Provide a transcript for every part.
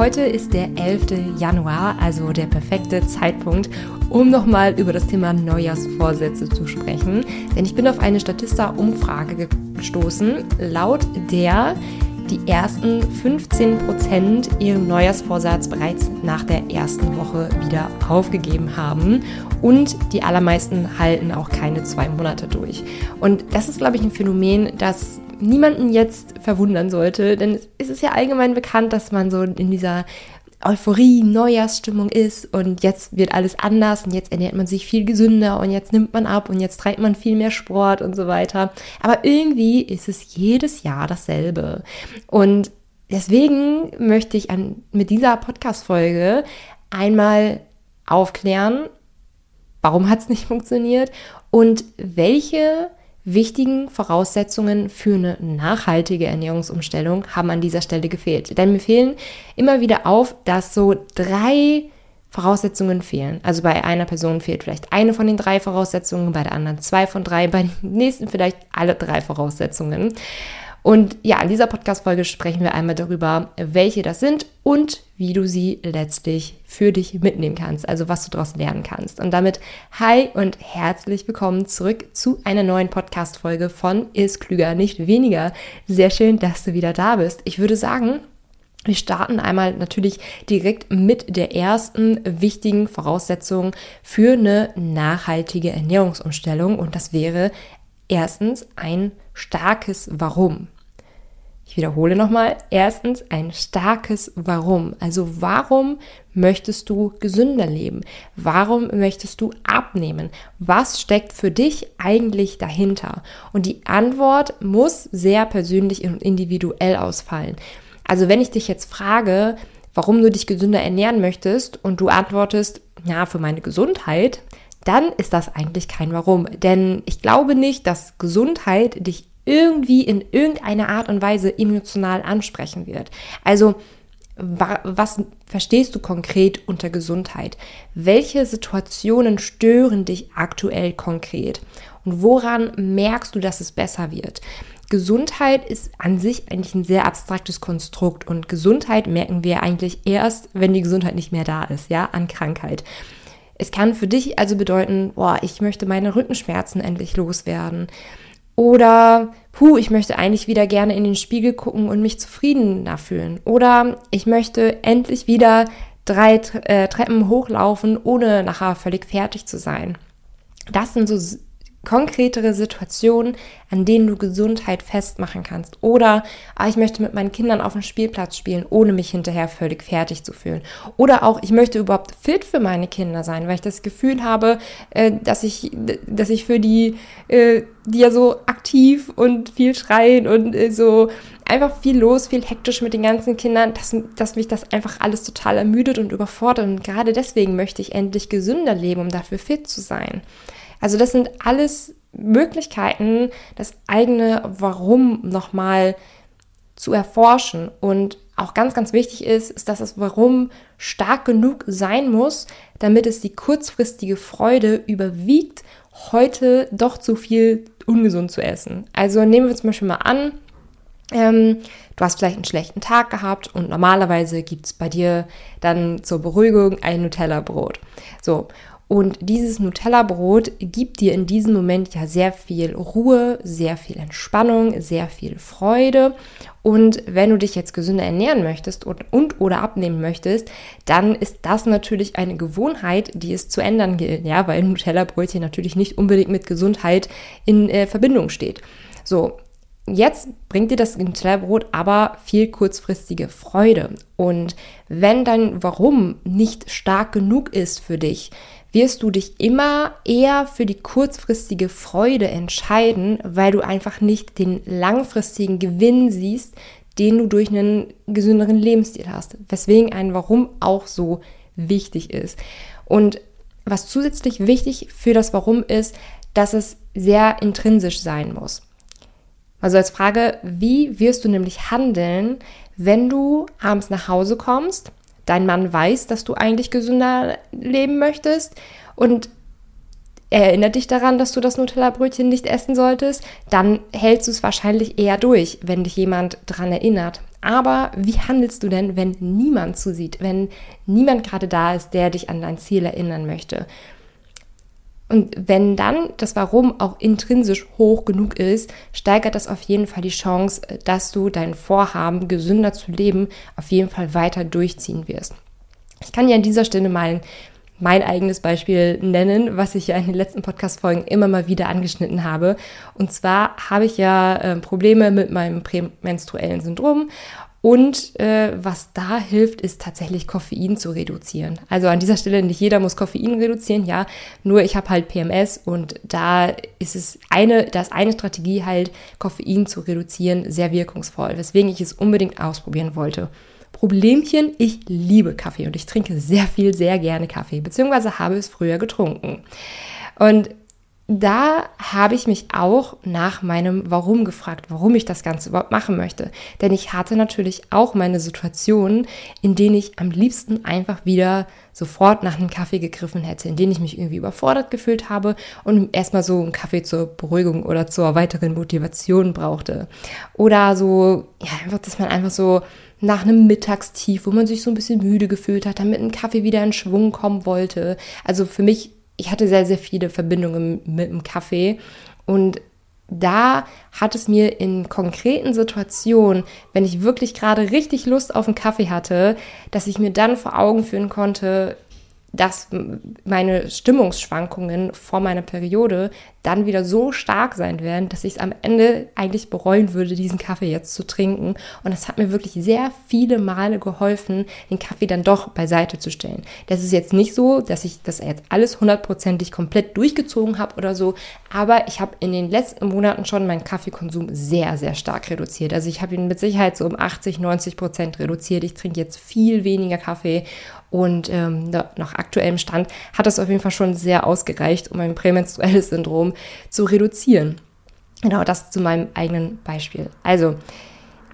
Heute ist der 11. Januar, also der perfekte Zeitpunkt, um nochmal über das Thema Neujahrsvorsätze zu sprechen. Denn ich bin auf eine Statista-Umfrage gestoßen, laut der die ersten 15 Prozent ihren Neujahrsvorsatz bereits nach der ersten Woche wieder aufgegeben haben und die allermeisten halten auch keine zwei Monate durch. Und das ist, glaube ich, ein Phänomen, das niemanden jetzt verwundern sollte, denn es ist ja allgemein bekannt, dass man so in dieser Euphorie, Neujahrsstimmung ist und jetzt wird alles anders und jetzt ernährt man sich viel gesünder und jetzt nimmt man ab und jetzt treibt man viel mehr Sport und so weiter. Aber irgendwie ist es jedes Jahr dasselbe. Und deswegen möchte ich an, mit dieser Podcast-Folge einmal aufklären, warum hat es nicht funktioniert und welche wichtigen Voraussetzungen für eine nachhaltige Ernährungsumstellung haben an dieser Stelle gefehlt. Denn mir fehlen immer wieder auf, dass so drei Voraussetzungen fehlen. Also bei einer Person fehlt vielleicht eine von den drei Voraussetzungen, bei der anderen zwei von drei, bei den nächsten vielleicht alle drei Voraussetzungen. Und ja, in dieser Podcast-Folge sprechen wir einmal darüber, welche das sind und wie du sie letztlich für dich mitnehmen kannst, also was du daraus lernen kannst. Und damit hi und herzlich willkommen zurück zu einer neuen Podcast-Folge von Ist Klüger, nicht weniger. Sehr schön, dass du wieder da bist. Ich würde sagen, wir starten einmal natürlich direkt mit der ersten wichtigen Voraussetzung für eine nachhaltige Ernährungsumstellung und das wäre erstens ein starkes Warum. Ich wiederhole nochmal. Erstens ein starkes Warum. Also warum möchtest du gesünder leben? Warum möchtest du abnehmen? Was steckt für dich eigentlich dahinter? Und die Antwort muss sehr persönlich und individuell ausfallen. Also wenn ich dich jetzt frage, warum du dich gesünder ernähren möchtest und du antwortest, ja, für meine Gesundheit, dann ist das eigentlich kein Warum. Denn ich glaube nicht, dass Gesundheit dich irgendwie in irgendeiner Art und Weise emotional ansprechen wird. Also was verstehst du konkret unter Gesundheit? Welche Situationen stören dich aktuell konkret? Und woran merkst du, dass es besser wird? Gesundheit ist an sich eigentlich ein sehr abstraktes Konstrukt und Gesundheit merken wir eigentlich erst, wenn die Gesundheit nicht mehr da ist, ja, an Krankheit. Es kann für dich also bedeuten, boah, ich möchte meine Rückenschmerzen endlich loswerden. Oder, puh, ich möchte eigentlich wieder gerne in den Spiegel gucken und mich zufriedener fühlen. Oder ich möchte endlich wieder drei äh, Treppen hochlaufen, ohne nachher völlig fertig zu sein. Das sind so konkretere Situationen, an denen du Gesundheit festmachen kannst. Oder ah, ich möchte mit meinen Kindern auf dem Spielplatz spielen, ohne mich hinterher völlig fertig zu fühlen. Oder auch, ich möchte überhaupt fit für meine Kinder sein, weil ich das Gefühl habe, äh, dass ich, dass ich für die, äh, die ja so aktiv und viel schreien und äh, so einfach viel los, viel hektisch mit den ganzen Kindern, dass, dass mich das einfach alles total ermüdet und überfordert. Und gerade deswegen möchte ich endlich gesünder leben, um dafür fit zu sein. Also das sind alles Möglichkeiten, das eigene Warum nochmal zu erforschen. Und auch ganz, ganz wichtig ist, ist, dass das Warum stark genug sein muss, damit es die kurzfristige Freude überwiegt, heute doch zu viel ungesund zu essen. Also nehmen wir zum Beispiel mal an, ähm, du hast vielleicht einen schlechten Tag gehabt und normalerweise gibt es bei dir dann zur Beruhigung ein Nutella-Brot. So, und dieses Nutella-Brot gibt dir in diesem Moment ja sehr viel Ruhe, sehr viel Entspannung, sehr viel Freude. Und wenn du dich jetzt gesünder ernähren möchtest und, und oder abnehmen möchtest, dann ist das natürlich eine Gewohnheit, die es zu ändern gilt, ja, weil Nutella-Brötchen natürlich nicht unbedingt mit Gesundheit in äh, Verbindung steht. So, Jetzt bringt dir das Nutella-Brot aber viel kurzfristige Freude. Und wenn dein Warum nicht stark genug ist für dich, wirst du dich immer eher für die kurzfristige Freude entscheiden, weil du einfach nicht den langfristigen Gewinn siehst, den du durch einen gesünderen Lebensstil hast. Weswegen ein Warum auch so wichtig ist. Und was zusätzlich wichtig für das Warum ist, dass es sehr intrinsisch sein muss. Also als Frage, wie wirst du nämlich handeln, wenn du abends nach Hause kommst dein Mann weiß, dass du eigentlich gesünder leben möchtest und er erinnert dich daran, dass du das Nutella-Brötchen nicht essen solltest, dann hältst du es wahrscheinlich eher durch, wenn dich jemand daran erinnert. Aber wie handelst du denn, wenn niemand zusieht, wenn niemand gerade da ist, der dich an dein Ziel erinnern möchte? Und wenn dann das Warum auch intrinsisch hoch genug ist, steigert das auf jeden Fall die Chance, dass du dein Vorhaben, gesünder zu leben, auf jeden Fall weiter durchziehen wirst. Ich kann dir an dieser Stelle mal mein eigenes Beispiel nennen, was ich ja in den letzten Podcast-Folgen immer mal wieder angeschnitten habe. Und zwar habe ich ja äh, Probleme mit meinem prämenstruellen Syndrom und äh, was da hilft, ist tatsächlich Koffein zu reduzieren. Also an dieser Stelle, nicht jeder muss Koffein reduzieren, ja. Nur ich habe halt PMS und da ist es eine, das eine Strategie halt, Koffein zu reduzieren, sehr wirkungsvoll, weswegen ich es unbedingt ausprobieren wollte. Problemchen, ich liebe Kaffee und ich trinke sehr viel, sehr gerne Kaffee, beziehungsweise habe es früher getrunken. Und da habe ich mich auch nach meinem Warum gefragt, warum ich das Ganze überhaupt machen möchte. Denn ich hatte natürlich auch meine Situationen, in denen ich am liebsten einfach wieder sofort nach einem Kaffee gegriffen hätte, in denen ich mich irgendwie überfordert gefühlt habe und erstmal so einen Kaffee zur Beruhigung oder zur weiteren Motivation brauchte. Oder so, ja, einfach, dass man einfach so nach einem Mittagstief, wo man sich so ein bisschen müde gefühlt hat, damit ein Kaffee wieder in Schwung kommen wollte. Also für mich ich hatte sehr, sehr viele Verbindungen mit dem Kaffee. Und da hat es mir in konkreten Situationen, wenn ich wirklich gerade richtig Lust auf einen Kaffee hatte, dass ich mir dann vor Augen führen konnte, dass meine Stimmungsschwankungen vor meiner Periode dann wieder so stark sein werden, dass ich es am Ende eigentlich bereuen würde, diesen Kaffee jetzt zu trinken. Und es hat mir wirklich sehr viele Male geholfen, den Kaffee dann doch beiseite zu stellen. Das ist jetzt nicht so, dass ich das jetzt alles hundertprozentig komplett durchgezogen habe oder so, aber ich habe in den letzten Monaten schon meinen Kaffeekonsum sehr, sehr stark reduziert. Also ich habe ihn mit Sicherheit so um 80, 90 Prozent reduziert. Ich trinke jetzt viel weniger Kaffee und ähm, nach aktuellem Stand hat das auf jeden Fall schon sehr ausgereicht, um mein prämenstruelles Syndrom zu reduzieren. Genau das zu meinem eigenen Beispiel. Also,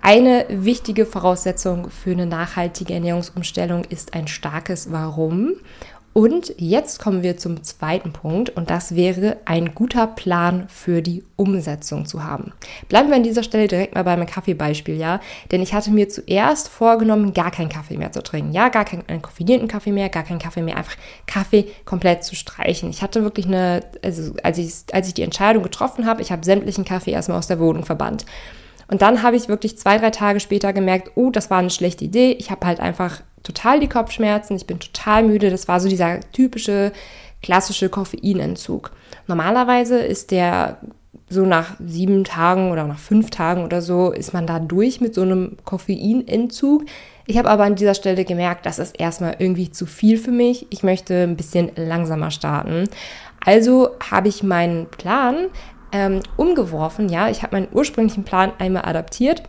eine wichtige Voraussetzung für eine nachhaltige Ernährungsumstellung ist ein starkes Warum. Und jetzt kommen wir zum zweiten Punkt und das wäre ein guter Plan für die Umsetzung zu haben. Bleiben wir an dieser Stelle direkt mal bei meinem Kaffeebeispiel, ja? Denn ich hatte mir zuerst vorgenommen, gar keinen Kaffee mehr zu trinken. Ja, gar keinen koffinierten Kaffee mehr, gar keinen Kaffee mehr, einfach Kaffee komplett zu streichen. Ich hatte wirklich eine, also als ich, als ich die Entscheidung getroffen habe, ich habe sämtlichen Kaffee erstmal aus der Wohnung verbannt. Und dann habe ich wirklich zwei, drei Tage später gemerkt, oh, das war eine schlechte Idee. Ich habe halt einfach total die Kopfschmerzen, ich bin total müde. Das war so dieser typische klassische Koffeinentzug. Normalerweise ist der so nach sieben Tagen oder nach fünf Tagen oder so ist man da durch mit so einem Koffeinentzug. Ich habe aber an dieser Stelle gemerkt, das ist erstmal irgendwie zu viel für mich. Ich möchte ein bisschen langsamer starten. Also habe ich meinen Plan ähm, umgeworfen. Ja, ich habe meinen ursprünglichen Plan einmal adaptiert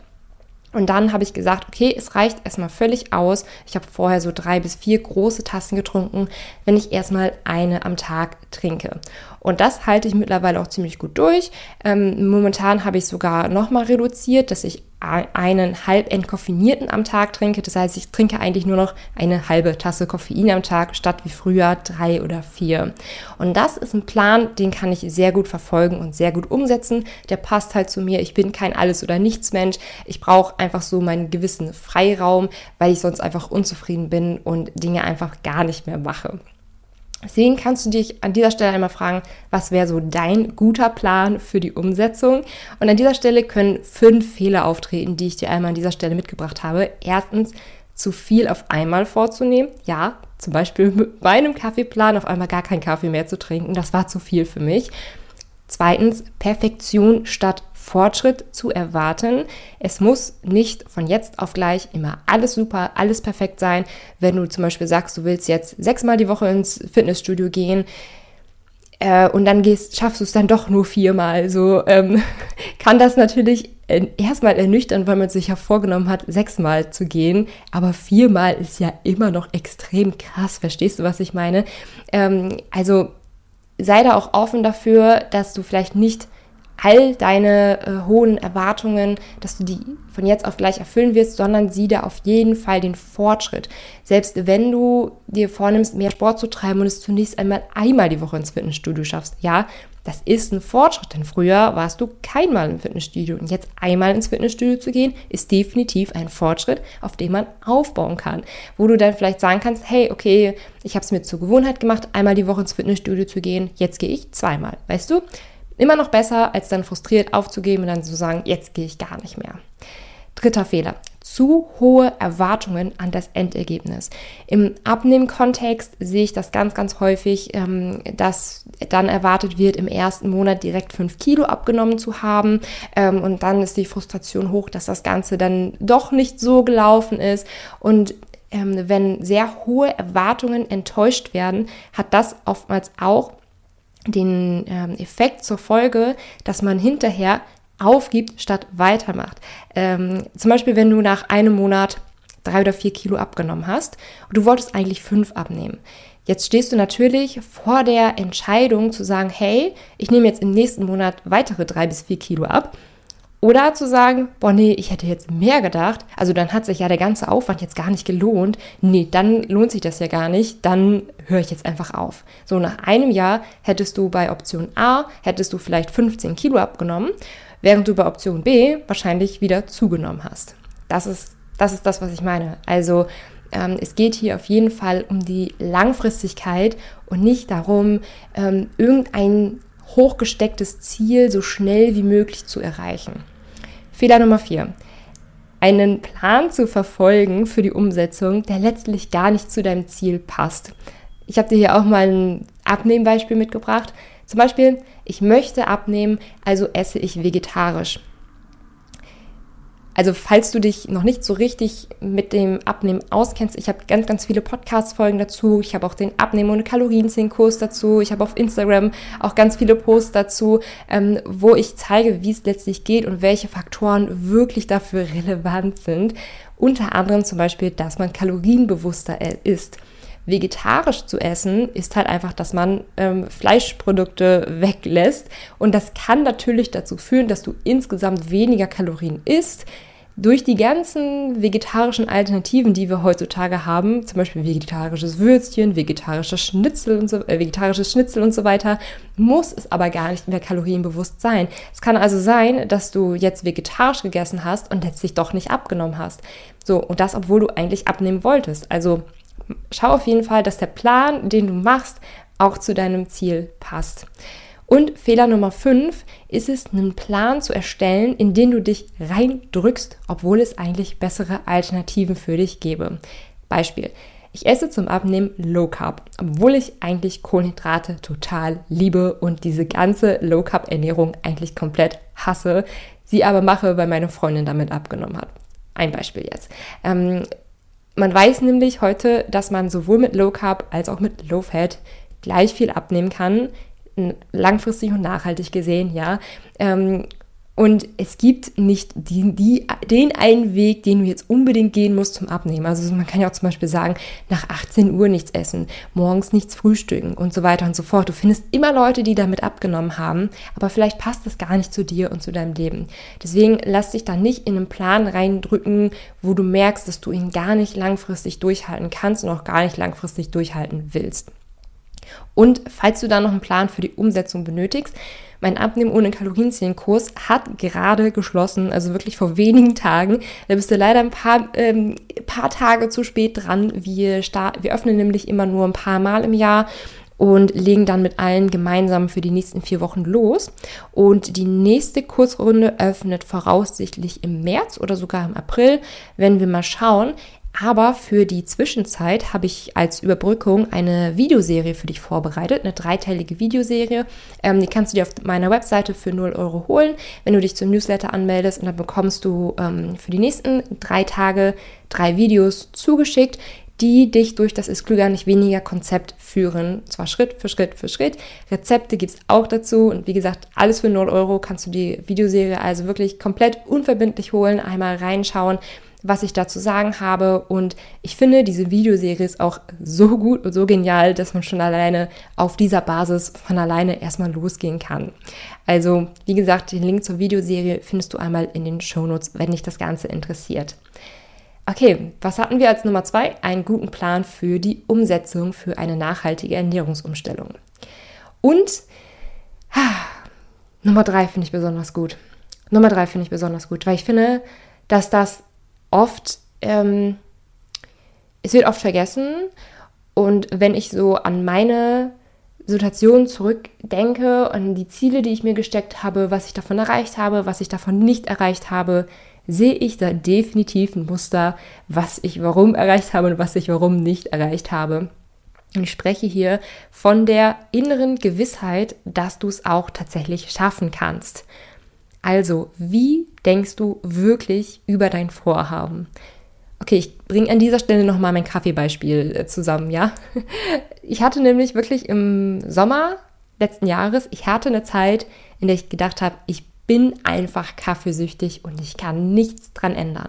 und dann habe ich gesagt, okay, es reicht erstmal völlig aus. Ich habe vorher so drei bis vier große Tassen getrunken, wenn ich erstmal eine am Tag trinke. Und das halte ich mittlerweile auch ziemlich gut durch. Ähm, momentan habe ich sogar nochmal reduziert, dass ich einen halb entkoffinierten am Tag trinke. Das heißt, ich trinke eigentlich nur noch eine halbe Tasse Koffein am Tag, statt wie früher drei oder vier. Und das ist ein Plan, den kann ich sehr gut verfolgen und sehr gut umsetzen. Der passt halt zu mir. Ich bin kein Alles- oder Nichts-Mensch. Ich brauche einfach so meinen gewissen Freiraum, weil ich sonst einfach unzufrieden bin und Dinge einfach gar nicht mehr mache. Deswegen kannst du dich an dieser Stelle einmal fragen, was wäre so dein guter Plan für die Umsetzung? Und an dieser Stelle können fünf Fehler auftreten, die ich dir einmal an dieser Stelle mitgebracht habe. Erstens, zu viel auf einmal vorzunehmen. Ja, zum Beispiel mit meinem Kaffeeplan auf einmal gar keinen Kaffee mehr zu trinken. Das war zu viel für mich. Zweitens, Perfektion statt Fortschritt zu erwarten. Es muss nicht von jetzt auf gleich immer alles super, alles perfekt sein. Wenn du zum Beispiel sagst, du willst jetzt sechsmal die Woche ins Fitnessstudio gehen, äh, und dann gehst, schaffst du es dann doch nur viermal. So ähm, kann das natürlich erstmal ernüchtern, weil man sich ja vorgenommen hat, sechsmal zu gehen. Aber viermal ist ja immer noch extrem krass. Verstehst du, was ich meine? Ähm, also sei da auch offen dafür, dass du vielleicht nicht all deine äh, hohen Erwartungen, dass du die von jetzt auf gleich erfüllen wirst, sondern sieh da auf jeden Fall den Fortschritt. Selbst wenn du dir vornimmst, mehr Sport zu treiben und es zunächst einmal einmal die Woche ins Fitnessstudio schaffst, ja, das ist ein Fortschritt, denn früher warst du keinmal im Fitnessstudio und jetzt einmal ins Fitnessstudio zu gehen, ist definitiv ein Fortschritt, auf den man aufbauen kann, wo du dann vielleicht sagen kannst, hey, okay, ich habe es mir zur Gewohnheit gemacht, einmal die Woche ins Fitnessstudio zu gehen, jetzt gehe ich zweimal, weißt du? Immer noch besser, als dann frustriert aufzugeben und dann zu sagen, jetzt gehe ich gar nicht mehr. Dritter Fehler. Zu hohe Erwartungen an das Endergebnis. Im Abnehmen-Kontext sehe ich das ganz, ganz häufig, ähm, dass dann erwartet wird, im ersten Monat direkt fünf Kilo abgenommen zu haben. Ähm, und dann ist die Frustration hoch, dass das Ganze dann doch nicht so gelaufen ist. Und ähm, wenn sehr hohe Erwartungen enttäuscht werden, hat das oftmals auch den ähm, Effekt zur Folge, dass man hinterher aufgibt statt weitermacht. Ähm, zum Beispiel, wenn du nach einem Monat drei oder vier Kilo abgenommen hast und du wolltest eigentlich fünf abnehmen. Jetzt stehst du natürlich vor der Entscheidung zu sagen, hey, ich nehme jetzt im nächsten Monat weitere drei bis vier Kilo ab oder zu sagen, boah, nee, ich hätte jetzt mehr gedacht, also dann hat sich ja der ganze Aufwand jetzt gar nicht gelohnt. Nee, dann lohnt sich das ja gar nicht, dann höre ich jetzt einfach auf. So, nach einem Jahr hättest du bei Option A, hättest du vielleicht 15 Kilo abgenommen, während du bei Option B wahrscheinlich wieder zugenommen hast. Das ist das, ist das was ich meine. Also ähm, es geht hier auf jeden Fall um die Langfristigkeit und nicht darum, ähm, irgendein hochgestecktes Ziel so schnell wie möglich zu erreichen. Fehler Nummer vier. Einen Plan zu verfolgen für die Umsetzung, der letztlich gar nicht zu deinem Ziel passt. Ich habe dir hier auch mal ein Abnehmbeispiel mitgebracht. Zum Beispiel, ich möchte abnehmen, also esse ich vegetarisch. Also falls du dich noch nicht so richtig mit dem Abnehmen auskennst, ich habe ganz, ganz viele Podcast-Folgen dazu. Ich habe auch den Abnehmen- und Kalorienzählen-Kurs dazu. Ich habe auf Instagram auch ganz viele Posts dazu, ähm, wo ich zeige, wie es letztlich geht und welche Faktoren wirklich dafür relevant sind. Unter anderem zum Beispiel, dass man kalorienbewusster isst vegetarisch zu essen, ist halt einfach, dass man ähm, Fleischprodukte weglässt. Und das kann natürlich dazu führen, dass du insgesamt weniger Kalorien isst, durch die ganzen vegetarischen Alternativen, die wir heutzutage haben, zum Beispiel vegetarisches Würstchen, vegetarisches Schnitzel und so, äh, vegetarisches Schnitzel und so weiter, muss es aber gar nicht mehr kalorienbewusst sein. Es kann also sein, dass du jetzt vegetarisch gegessen hast und letztlich doch nicht abgenommen hast. So, und das, obwohl du eigentlich abnehmen wolltest. Also schau auf jeden Fall, dass der Plan, den du machst, auch zu deinem Ziel passt. Und Fehler Nummer 5 ist es, einen Plan zu erstellen, in den du dich reindrückst, obwohl es eigentlich bessere Alternativen für dich gäbe. Beispiel. Ich esse zum Abnehmen Low Carb, obwohl ich eigentlich Kohlenhydrate total liebe und diese ganze Low Carb Ernährung eigentlich komplett hasse, sie aber mache, weil meine Freundin damit abgenommen hat. Ein Beispiel jetzt. Ähm, man weiß nämlich heute, dass man sowohl mit Low Carb als auch mit Low Fat gleich viel abnehmen kann, langfristig und nachhaltig gesehen, ja. Ähm, und es gibt nicht die, die, den einen Weg, den du jetzt unbedingt gehen musst zum Abnehmen. Also man kann ja auch zum Beispiel sagen, nach 18 Uhr nichts essen, morgens nichts frühstücken und so weiter und so fort. Du findest immer Leute, die damit abgenommen haben, aber vielleicht passt das gar nicht zu dir und zu deinem Leben. Deswegen lass dich da nicht in einen Plan reindrücken, wo du merkst, dass du ihn gar nicht langfristig durchhalten kannst und auch gar nicht langfristig durchhalten willst. Und falls du da noch einen Plan für die Umsetzung benötigst, mein Abnehmen ohne Kalorienzählen-Kurs hat gerade geschlossen, also wirklich vor wenigen Tagen. Da bist du leider ein paar, ähm, paar Tage zu spät dran. Wir, wir öffnen nämlich immer nur ein paar Mal im Jahr und legen dann mit allen gemeinsam für die nächsten vier Wochen los. Und die nächste Kursrunde öffnet voraussichtlich im März oder sogar im April, wenn wir mal schauen. Aber für die Zwischenzeit habe ich als Überbrückung eine Videoserie für dich vorbereitet, eine dreiteilige Videoserie. Ähm, die kannst du dir auf meiner Webseite für 0 Euro holen, wenn du dich zum Newsletter anmeldest. Und dann bekommst du ähm, für die nächsten drei Tage drei Videos zugeschickt, die dich durch das ist klüger nicht weniger Konzept führen. Zwar Schritt für Schritt für Schritt. Rezepte gibt es auch dazu. Und wie gesagt, alles für 0 Euro kannst du die Videoserie also wirklich komplett unverbindlich holen, einmal reinschauen was ich dazu sagen habe. Und ich finde, diese Videoserie ist auch so gut und so genial, dass man schon alleine auf dieser Basis von alleine erstmal losgehen kann. Also, wie gesagt, den Link zur Videoserie findest du einmal in den Shownotes, wenn dich das Ganze interessiert. Okay, was hatten wir als Nummer zwei? Einen guten Plan für die Umsetzung für eine nachhaltige Ernährungsumstellung. Und ah, Nummer drei finde ich besonders gut. Nummer drei finde ich besonders gut, weil ich finde, dass das oft, ähm, es wird oft vergessen. Und wenn ich so an meine Situation zurückdenke, an die Ziele, die ich mir gesteckt habe, was ich davon erreicht habe, was ich davon nicht erreicht habe, sehe ich da definitiv ein Muster, was ich warum erreicht habe und was ich warum nicht erreicht habe. Ich spreche hier von der inneren Gewissheit, dass du es auch tatsächlich schaffen kannst. Also, wie denkst du wirklich über dein Vorhaben? Okay, ich bringe an dieser Stelle nochmal mein Kaffeebeispiel äh, zusammen, ja? Ich hatte nämlich wirklich im Sommer letzten Jahres, ich hatte eine Zeit, in der ich gedacht habe, ich bin einfach kaffeesüchtig und ich kann nichts dran ändern.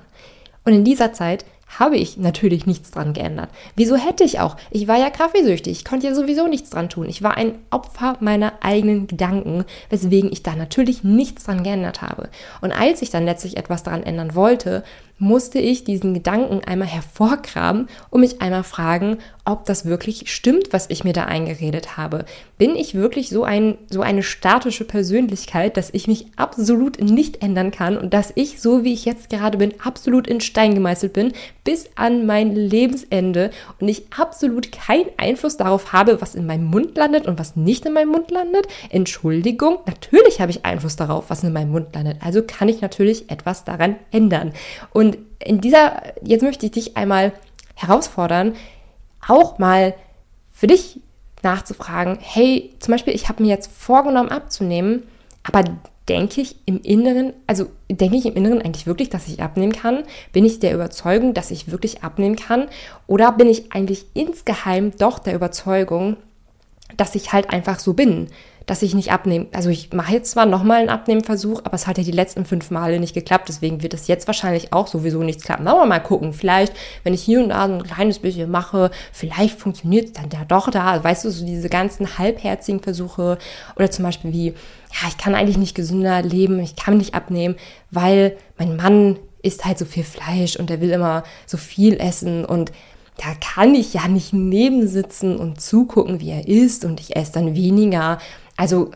Und in dieser Zeit habe ich natürlich nichts dran geändert. Wieso hätte ich auch? Ich war ja kaffeesüchtig. Ich konnte ja sowieso nichts dran tun. Ich war ein Opfer meiner eigenen Gedanken, weswegen ich da natürlich nichts dran geändert habe. Und als ich dann letztlich etwas daran ändern wollte, musste ich diesen Gedanken einmal hervorkramen und mich einmal fragen, ob das wirklich stimmt, was ich mir da eingeredet habe. Bin ich wirklich so, ein, so eine statische Persönlichkeit, dass ich mich absolut nicht ändern kann und dass ich, so wie ich jetzt gerade bin, absolut in Stein gemeißelt bin, bis an mein Lebensende und ich absolut keinen Einfluss darauf habe, was in meinem Mund landet und was nicht in meinem Mund landet? Entschuldigung, natürlich habe ich Einfluss darauf, was in meinem Mund landet. Also kann ich natürlich etwas daran ändern. Und in dieser, jetzt möchte ich dich einmal herausfordern, auch mal für dich nachzufragen, hey, zum Beispiel, ich habe mir jetzt vorgenommen abzunehmen, aber denke ich im Inneren, also denke ich im Inneren eigentlich wirklich, dass ich abnehmen kann? Bin ich der Überzeugung, dass ich wirklich abnehmen kann? Oder bin ich eigentlich insgeheim doch der Überzeugung, dass ich halt einfach so bin? Dass ich nicht abnehme. Also ich mache jetzt zwar nochmal einen Abnehmversuch, aber es hat ja die letzten fünf Male nicht geklappt. Deswegen wird es jetzt wahrscheinlich auch sowieso nichts klappen. Aber mal gucken. Vielleicht, wenn ich hier und da so ein kleines bisschen mache, vielleicht funktioniert es dann ja doch da. Weißt du, so diese ganzen halbherzigen Versuche oder zum Beispiel wie, ja, ich kann eigentlich nicht gesünder leben, ich kann nicht abnehmen, weil mein Mann isst halt so viel Fleisch und der will immer so viel essen und da kann ich ja nicht nebensitzen und zugucken, wie er isst und ich esse dann weniger. Also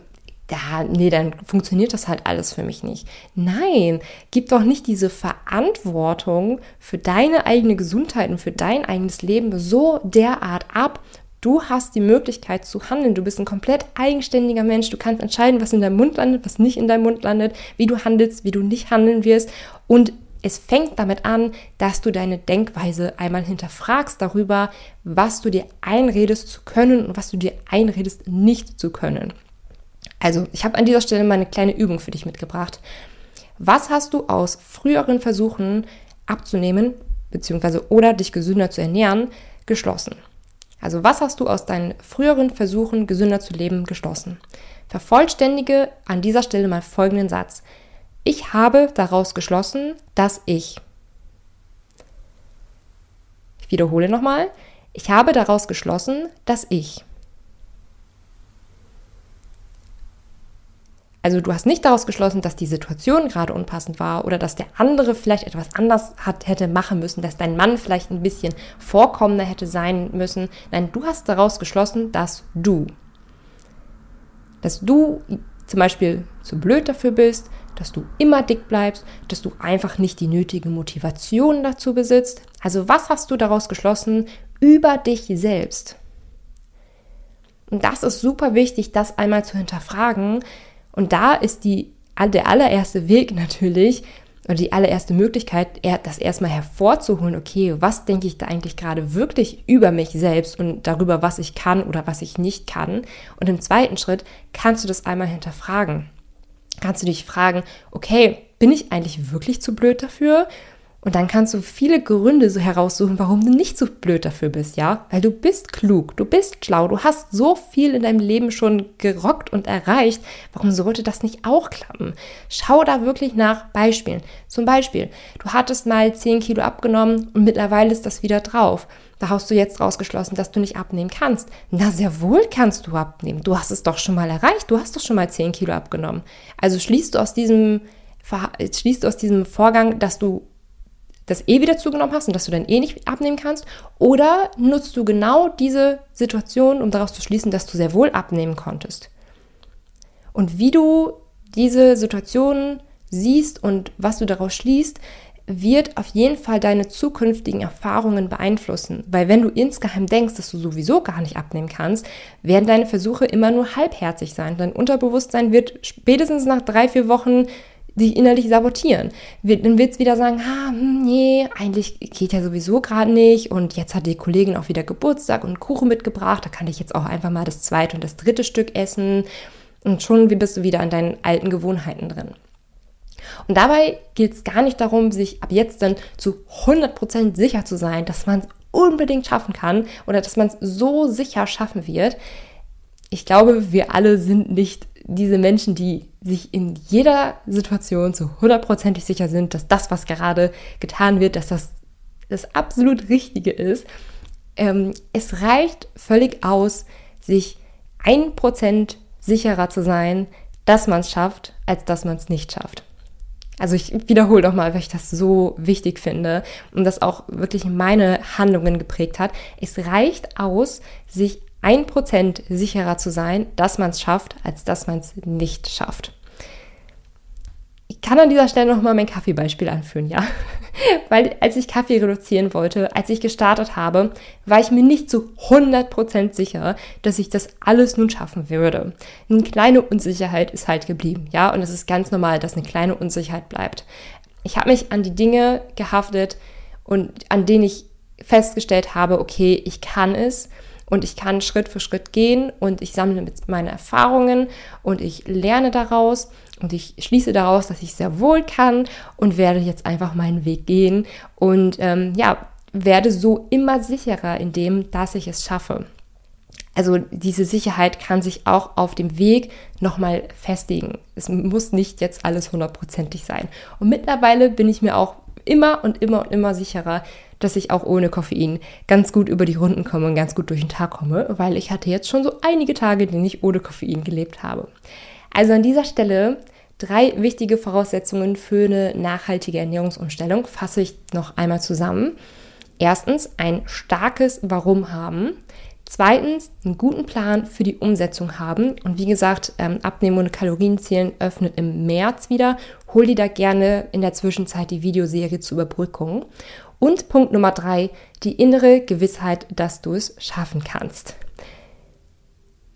da, nee, dann funktioniert das halt alles für mich nicht. Nein, gib doch nicht diese Verantwortung für deine eigene Gesundheit und für dein eigenes Leben so derart ab. Du hast die Möglichkeit zu handeln. Du bist ein komplett eigenständiger Mensch. Du kannst entscheiden, was in deinem Mund landet, was nicht in deinem Mund landet, wie du handelst, wie du nicht handeln wirst. Und es fängt damit an, dass du deine Denkweise einmal hinterfragst darüber, was du dir einredest zu können und was du dir einredest nicht zu können. Also, ich habe an dieser Stelle mal eine kleine Übung für dich mitgebracht. Was hast du aus früheren Versuchen abzunehmen bzw. oder dich gesünder zu ernähren geschlossen? Also, was hast du aus deinen früheren Versuchen gesünder zu leben geschlossen? Vervollständige an dieser Stelle mal folgenden Satz. Ich habe daraus geschlossen, dass ich. Ich wiederhole nochmal. Ich habe daraus geschlossen, dass ich. Also du hast nicht daraus geschlossen, dass die Situation gerade unpassend war oder dass der andere vielleicht etwas anders hat, hätte machen müssen, dass dein Mann vielleicht ein bisschen vorkommender hätte sein müssen. Nein, du hast daraus geschlossen, dass du. Dass du zum Beispiel zu blöd dafür bist, dass du immer dick bleibst, dass du einfach nicht die nötige Motivation dazu besitzt. Also was hast du daraus geschlossen über dich selbst? Und das ist super wichtig, das einmal zu hinterfragen, und da ist die, der allererste Weg natürlich, oder die allererste Möglichkeit, das erstmal hervorzuholen, okay, was denke ich da eigentlich gerade wirklich über mich selbst und darüber, was ich kann oder was ich nicht kann. Und im zweiten Schritt kannst du das einmal hinterfragen. Kannst du dich fragen, okay, bin ich eigentlich wirklich zu blöd dafür? Und dann kannst du viele Gründe so heraussuchen, warum du nicht so blöd dafür bist, ja? Weil du bist klug, du bist schlau, du hast so viel in deinem Leben schon gerockt und erreicht. Warum sollte das nicht auch klappen? Schau da wirklich nach Beispielen. Zum Beispiel, du hattest mal 10 Kilo abgenommen und mittlerweile ist das wieder drauf. Da hast du jetzt rausgeschlossen, dass du nicht abnehmen kannst. Na, sehr wohl kannst du abnehmen. Du hast es doch schon mal erreicht. Du hast doch schon mal 10 Kilo abgenommen. Also schließt du aus diesem, schließt du aus diesem Vorgang, dass du das eh wieder zugenommen hast und dass du dann eh nicht abnehmen kannst? Oder nutzt du genau diese Situation, um daraus zu schließen, dass du sehr wohl abnehmen konntest? Und wie du diese Situation siehst und was du daraus schließt, wird auf jeden Fall deine zukünftigen Erfahrungen beeinflussen. Weil wenn du insgeheim denkst, dass du sowieso gar nicht abnehmen kannst, werden deine Versuche immer nur halbherzig sein. Dein Unterbewusstsein wird spätestens nach drei, vier Wochen dich innerlich sabotieren. Dann wird es wieder sagen, ah, hm, nee, eigentlich geht ja sowieso gerade nicht und jetzt hat die Kollegin auch wieder Geburtstag und Kuchen mitgebracht, da kann ich jetzt auch einfach mal das zweite und das dritte Stück essen und schon bist du wieder an deinen alten Gewohnheiten drin. Und dabei geht es gar nicht darum, sich ab jetzt dann zu 100% sicher zu sein, dass man es unbedingt schaffen kann oder dass man es so sicher schaffen wird. Ich glaube, wir alle sind nicht diese Menschen, die sich in jeder Situation zu hundertprozentig sicher sind, dass das, was gerade getan wird, dass das das absolut Richtige ist. Ähm, es reicht völlig aus, sich ein Prozent sicherer zu sein, dass man es schafft, als dass man es nicht schafft. Also ich wiederhole doch mal, weil ich das so wichtig finde und das auch wirklich meine Handlungen geprägt hat. Es reicht aus, sich ein Prozent sicherer zu sein, dass man es schafft, als dass man es nicht schafft. Ich kann an dieser Stelle nochmal mein Kaffeebeispiel anführen, ja. Weil als ich Kaffee reduzieren wollte, als ich gestartet habe, war ich mir nicht zu 100% sicher, dass ich das alles nun schaffen würde. Eine kleine Unsicherheit ist halt geblieben, ja. Und es ist ganz normal, dass eine kleine Unsicherheit bleibt. Ich habe mich an die Dinge gehaftet und an denen ich festgestellt habe, okay, ich kann es und ich kann Schritt für Schritt gehen und ich sammle meine Erfahrungen und ich lerne daraus und ich schließe daraus, dass ich sehr wohl kann und werde jetzt einfach meinen Weg gehen und ähm, ja, werde so immer sicherer in dem, dass ich es schaffe. Also diese Sicherheit kann sich auch auf dem Weg nochmal festigen. Es muss nicht jetzt alles hundertprozentig sein. Und mittlerweile bin ich mir auch immer und immer und immer sicherer, dass ich auch ohne Koffein ganz gut über die Runden komme und ganz gut durch den Tag komme, weil ich hatte jetzt schon so einige Tage, denen ich ohne Koffein gelebt habe. Also an dieser Stelle drei wichtige Voraussetzungen für eine nachhaltige Ernährungsumstellung fasse ich noch einmal zusammen. Erstens, ein starkes Warum haben. Zweitens, einen guten Plan für die Umsetzung haben. Und wie gesagt, ähm, Abnehmen und Kalorienzählen öffnet im März wieder. Hol dir da gerne in der Zwischenzeit die Videoserie zur Überbrückung. Und Punkt Nummer drei, die innere Gewissheit, dass du es schaffen kannst.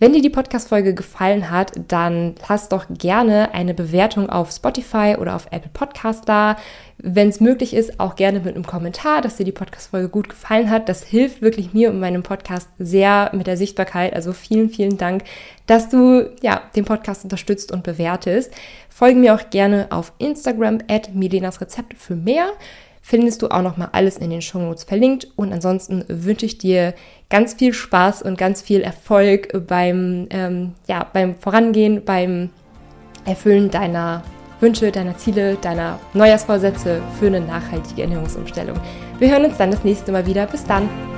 Wenn dir die Podcast-Folge gefallen hat, dann lass doch gerne eine Bewertung auf Spotify oder auf Apple Podcast da. Wenn es möglich ist, auch gerne mit einem Kommentar, dass dir die Podcast-Folge gut gefallen hat. Das hilft wirklich mir und meinem Podcast sehr mit der Sichtbarkeit. Also vielen, vielen Dank, dass du ja, den Podcast unterstützt und bewertest. Folge mir auch gerne auf Instagram at Milenas Rezept für mehr findest du auch noch mal alles in den Shownotes verlinkt. Und ansonsten wünsche ich dir ganz viel Spaß und ganz viel Erfolg beim, ähm, ja, beim Vorangehen, beim Erfüllen deiner Wünsche, deiner Ziele, deiner Neujahrsvorsätze für eine nachhaltige Ernährungsumstellung. Wir hören uns dann das nächste Mal wieder. Bis dann!